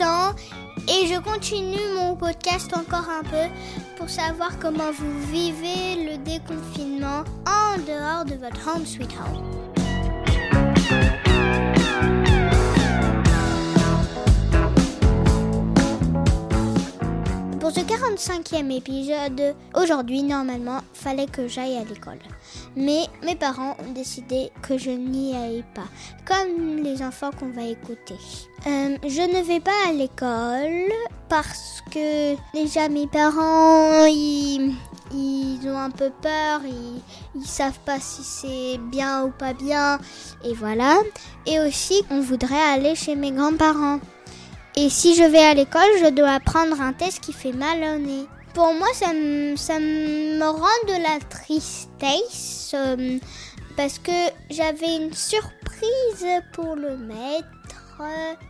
et je continue mon podcast encore un peu pour savoir comment vous vivez le déconfinement en dehors de votre home sweet home. Pour ce 45e épisode, aujourd'hui, normalement, fallait que j'aille à l'école. Mais mes parents ont décidé que je n'y aille pas, comme les enfants qu'on va écouter. Euh, je ne vais pas à l'école parce que déjà mes parents, ils, ils ont un peu peur, ils, ils savent pas si c'est bien ou pas bien, et voilà. Et aussi, on voudrait aller chez mes grands-parents. Et si je vais à l'école, je dois prendre un test qui fait mal au nez. Pour moi, ça me, rend de la tristesse euh, parce que j'avais une surprise pour le maître.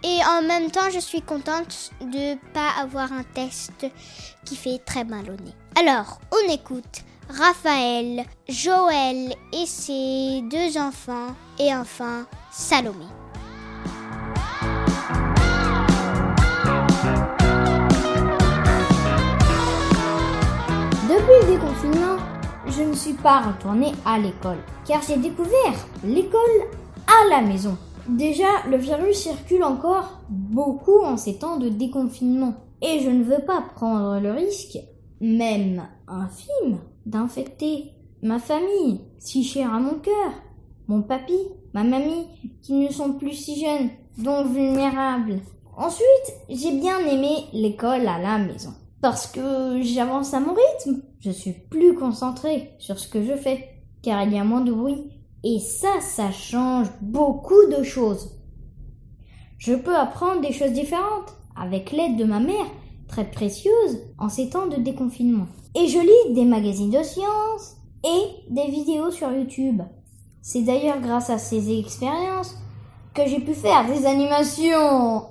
Et en même temps, je suis contente de pas avoir un test qui fait très mal au nez. Alors, on écoute Raphaël, Joël et ses deux enfants et enfin Salomé. Je ne suis pas retournée à l'école, car j'ai découvert l'école à la maison. Déjà, le virus circule encore beaucoup en ces temps de déconfinement, et je ne veux pas prendre le risque, même infime, d'infecter ma famille, si chère à mon cœur, mon papy, ma mamie, qui ne sont plus si jeunes, donc vulnérables. Ensuite, j'ai bien aimé l'école à la maison parce que j'avance à mon rythme. Je suis plus concentrée sur ce que je fais, car il y a moins de bruit. Et ça, ça change beaucoup de choses. Je peux apprendre des choses différentes avec l'aide de ma mère, très précieuse en ces temps de déconfinement. Et je lis des magazines de sciences et des vidéos sur YouTube. C'est d'ailleurs grâce à ces expériences que j'ai pu faire des animations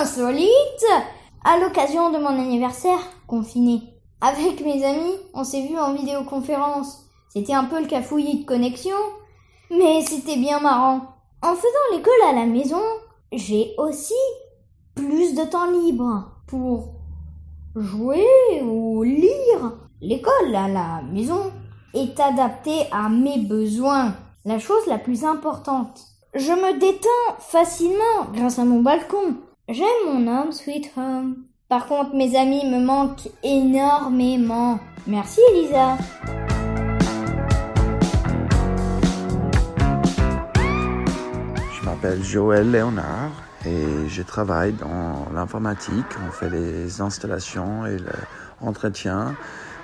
insolites à l'occasion de mon anniversaire confiné. Avec mes amis, on s'est vu en vidéoconférence. C'était un peu le cafouillis de connexion, mais c'était bien marrant. En faisant l'école à la maison, j'ai aussi plus de temps libre pour jouer ou lire. L'école à la maison est adaptée à mes besoins, la chose la plus importante. Je me détends facilement grâce à mon balcon. J'aime mon home sweet home. Par contre, mes amis me manquent énormément. Merci Elisa. Je m'appelle Joël Léonard et je travaille dans l'informatique. On fait les installations et l'entretien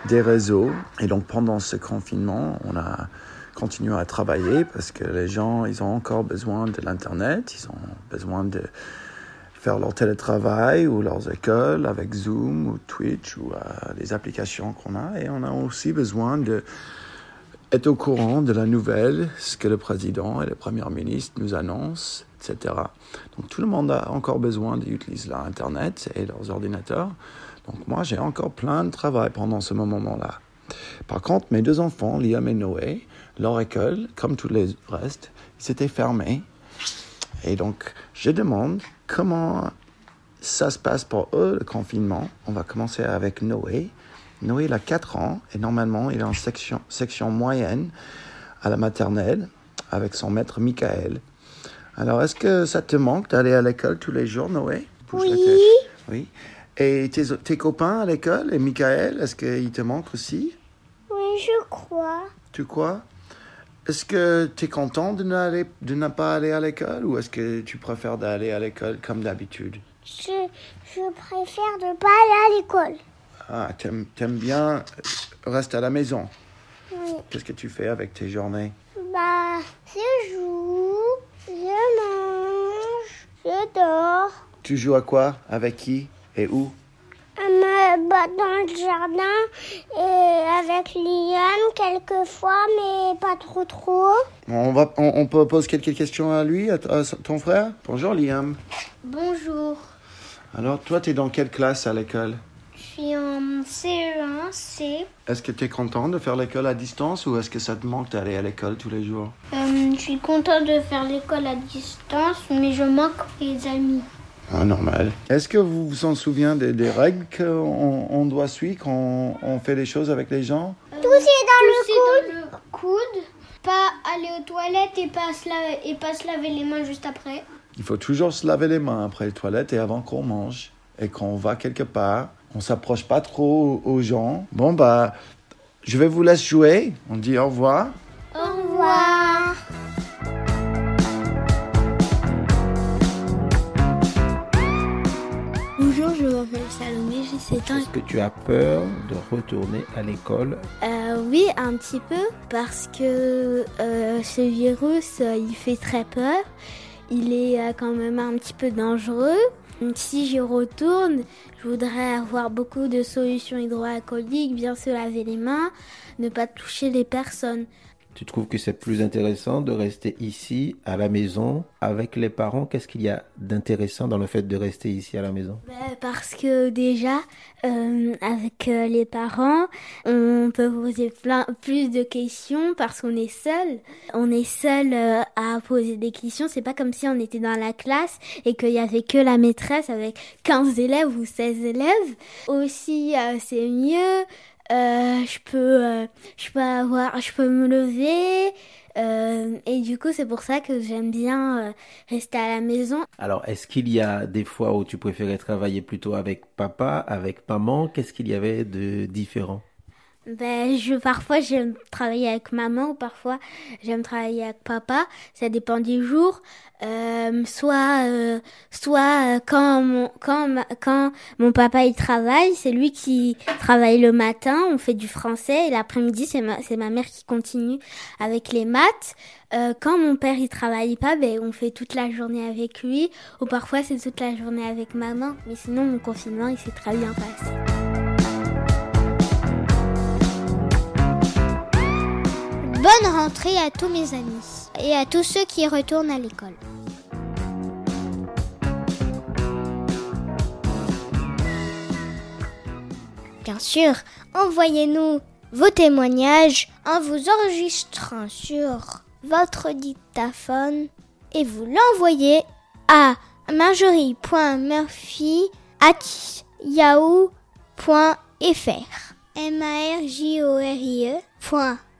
des réseaux. Et donc pendant ce confinement, on a continué à travailler parce que les gens, ils ont encore besoin de l'Internet, ils ont besoin de faire leur télétravail ou leurs écoles avec Zoom ou Twitch ou euh, les applications qu'on a. Et on a aussi besoin de être au courant de la nouvelle, ce que le président et le premier ministre nous annoncent, etc. Donc tout le monde a encore besoin d'utiliser l'Internet et leurs ordinateurs. Donc moi, j'ai encore plein de travail pendant ce moment-là. Par contre, mes deux enfants, Liam et Noé, leur école, comme tous les restes, c'était fermé. Et donc, je demande comment ça se passe pour eux, le confinement. On va commencer avec Noé. Noé, il a 4 ans et normalement, il est en section, section moyenne à la maternelle avec son maître Michael. Alors, est-ce que ça te manque d'aller à l'école tous les jours, Noé? Oui. Oui. Et tes, tes copains à l'école et Michael, est-ce qu'ils te manquent aussi? Oui, je crois. Tu crois? Est-ce que tu es content de, ne pas aller à l'école ou est-ce que tu préfères d'aller à l'école comme d'habitude? Je, je préfère ne pas aller à l'école. Ah, t'aimes, bien rester à la maison. Oui. Qu'est-ce que tu fais avec tes journées? Bah, je joue, je mange, je dors. Tu joues à quoi? Avec qui? Et où? Dans le jardin et avec Liam quelquefois, mais pas trop trop. on, va, on, poser quelques questions à lui, à, ton frère? Bonjour Liam. Bonjour, Alors toi, tu es dans quelle classe à l'école? Je suis en CE1, C. Est-ce que tu es content de faire l'école à distance ou est-ce que ça te manque d'aller à l'école tous les jours? Euh, je suis contente de faire l'école à distance, mais je manque mes amis. Ah, normal. Est-ce que vous vous en souvenez des, règles qu'on on doit suivre quand on fait les choses avec les gens? Tousser dans, le, coude. coude. Pas aller aux toilettes et pas, se laver, et pas se laver les mains juste après. Il faut toujours se laver les mains après les toilettes et avant qu'on mange. Et quand on va quelque part, on s'approche pas trop aux gens. Bon, bah, je vais vous laisser jouer. On dit au revoir. Au revoir. Salomé, j'ai 7 ans. Est-ce que tu as peur de retourner à l'école euh, Oui, un petit peu, parce que euh, ce virus, euh, il fait très peur. Il est quand même un petit peu dangereux. Si j'y retourne, je voudrais avoir beaucoup de solutions hydroalcooliques, bien se laver les mains, ne pas toucher les personnes. Tu trouves que c'est plus intéressant de rester ici, à la maison, avec les parents? Qu'est-ce qu'il y a d'intéressant dans le fait de rester ici à la maison? Ben, Parce que déjà, euh, avec euh, les parents, on peut poser plein, plus de questions parce qu'on est seul. On est seul euh, à poser des questions. C'est pas comme si on était dans la classe et qu'il y avait que la maîtresse avec 15 élèves ou 16 élèves. Aussi, c'est mieux. Euh, je peux, euh, je peux avoir, je peux me lever. Euh, et du coup, c'est pour ça que j'aime bien rester à la maison. Alors, est-ce qu'il y a des fois où tu préférais travailler plutôt avec papa, avec maman? Qu'est-ce qu'il y avait de différent? Ben, je, parfois j'aime travailler avec maman ou parfois j'aime travailler avec papa. Ça dépend des jours. Euh, soit, euh, soit euh, quand mon, quand, quand mon papa il travaille, c'est lui qui travaille le matin. On fait du français et l'après-midi c'est ma, c'est ma mère qui continue avec les maths. Euh, quand mon père il travaille pas, ben on fait toute la journée avec lui ou parfois c'est toute la journée avec maman. Mais sinon mon confinement il s'est très bien passé. Bonne rentrée à tous mes amis et à tous ceux qui retournent à l'école. Bien sûr, envoyez-nous vos témoignages en vous enregistrant sur votre dictaphone et vous l'envoyez à marjorie.murphy@yahoo.fr. M A R J O R I E